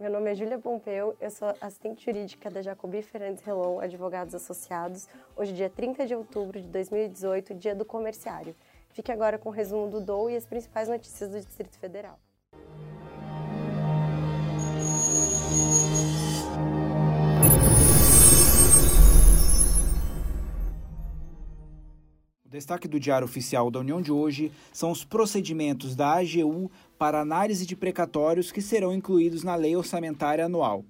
Meu nome é Júlia Pompeu, eu sou assistente jurídica da Jacobi Fernandes Relon Advogados Associados, hoje dia 30 de outubro de 2018, dia do comerciário. Fique agora com o resumo do DOU e as principais notícias do Distrito Federal. Destaque do Diário Oficial da União de hoje são os procedimentos da AGU para análise de precatórios que serão incluídos na Lei Orçamentária Anual.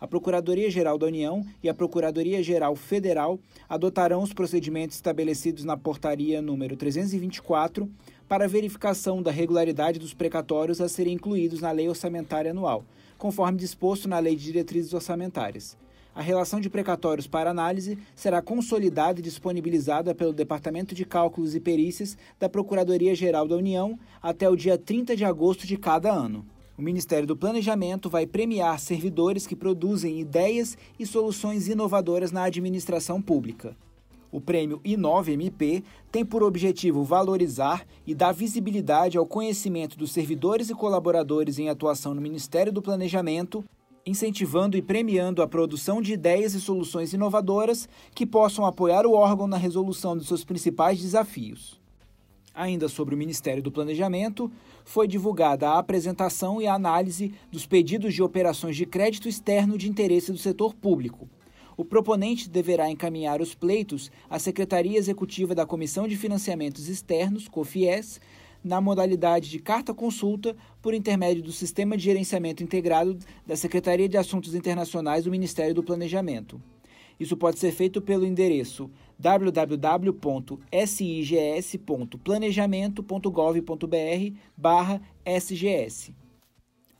A Procuradoria-Geral da União e a Procuradoria-Geral Federal adotarão os procedimentos estabelecidos na Portaria número 324 para verificação da regularidade dos precatórios a serem incluídos na Lei Orçamentária Anual, conforme disposto na Lei de Diretrizes Orçamentárias a relação de precatórios para análise será consolidada e disponibilizada pelo Departamento de Cálculos e Perícias da Procuradoria-Geral da União até o dia 30 de agosto de cada ano. O Ministério do Planejamento vai premiar servidores que produzem ideias e soluções inovadoras na administração pública. O prêmio Inove-MP tem por objetivo valorizar e dar visibilidade ao conhecimento dos servidores e colaboradores em atuação no Ministério do Planejamento incentivando e premiando a produção de ideias e soluções inovadoras que possam apoiar o órgão na resolução de seus principais desafios. Ainda sobre o Ministério do Planejamento, foi divulgada a apresentação e a análise dos pedidos de operações de crédito externo de interesse do setor público. O proponente deverá encaminhar os pleitos à Secretaria Executiva da Comissão de Financiamentos Externos, COFIES, na modalidade de carta-consulta por intermédio do Sistema de Gerenciamento Integrado da Secretaria de Assuntos Internacionais do Ministério do Planejamento. Isso pode ser feito pelo endereço www.sigs.planejamento.gov.br/sgs.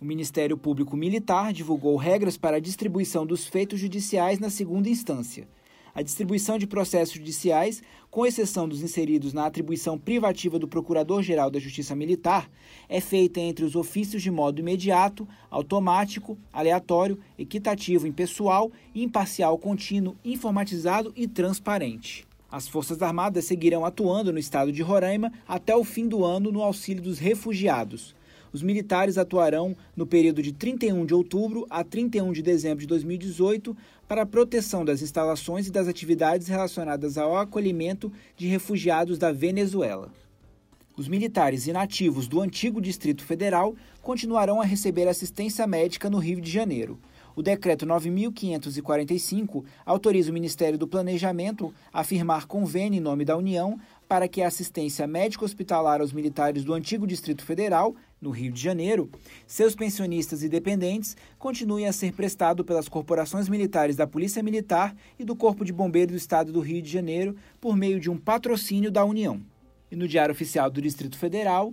O Ministério Público Militar divulgou regras para a distribuição dos feitos judiciais na segunda instância. A distribuição de processos judiciais, com exceção dos inseridos na atribuição privativa do Procurador-Geral da Justiça Militar, é feita entre os ofícios de modo imediato, automático, aleatório, equitativo, impessoal, imparcial, contínuo, informatizado e transparente. As Forças Armadas seguirão atuando no estado de Roraima até o fim do ano no auxílio dos refugiados os militares atuarão no período de 31 de outubro a 31 de dezembro de 2018 para a proteção das instalações e das atividades relacionadas ao acolhimento de refugiados da Venezuela. Os militares inativos do antigo Distrito Federal continuarão a receber assistência médica no Rio de Janeiro. O decreto 9545 autoriza o Ministério do Planejamento a firmar convênio em nome da União para que a assistência médico-hospitalar aos militares do antigo Distrito Federal, no Rio de Janeiro, seus pensionistas e dependentes continue a ser prestado pelas corporações militares da Polícia Militar e do Corpo de Bombeiros do Estado do Rio de Janeiro por meio de um patrocínio da União. E no Diário Oficial do Distrito Federal,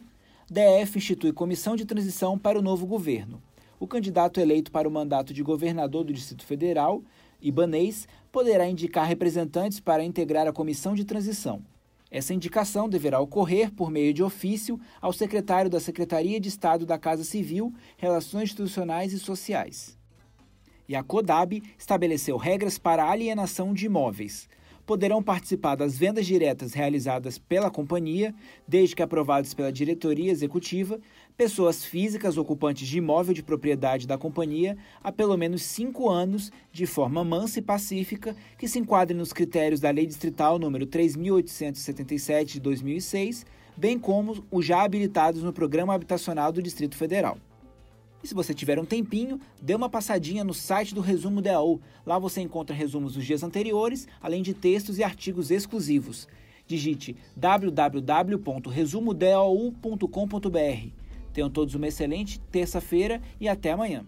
DF institui comissão de transição para o novo governo o candidato eleito para o mandato de governador do Distrito Federal, Ibanês, poderá indicar representantes para integrar a comissão de transição. Essa indicação deverá ocorrer por meio de ofício ao secretário da Secretaria de Estado da Casa Civil, Relações Institucionais e Sociais. E a CODAB estabeleceu regras para alienação de imóveis poderão participar das vendas diretas realizadas pela companhia, desde que aprovadas pela diretoria executiva, pessoas físicas ocupantes de imóvel de propriedade da companhia há pelo menos cinco anos, de forma mansa e pacífica, que se enquadrem nos critérios da Lei Distrital número 3.877 de 2006, bem como os já habilitados no Programa Habitacional do Distrito Federal. E se você tiver um tempinho, dê uma passadinha no site do Resumo DAU. Lá você encontra resumos dos dias anteriores, além de textos e artigos exclusivos. Digite www.resumodau.com.br. Tenham todos uma excelente terça-feira e até amanhã.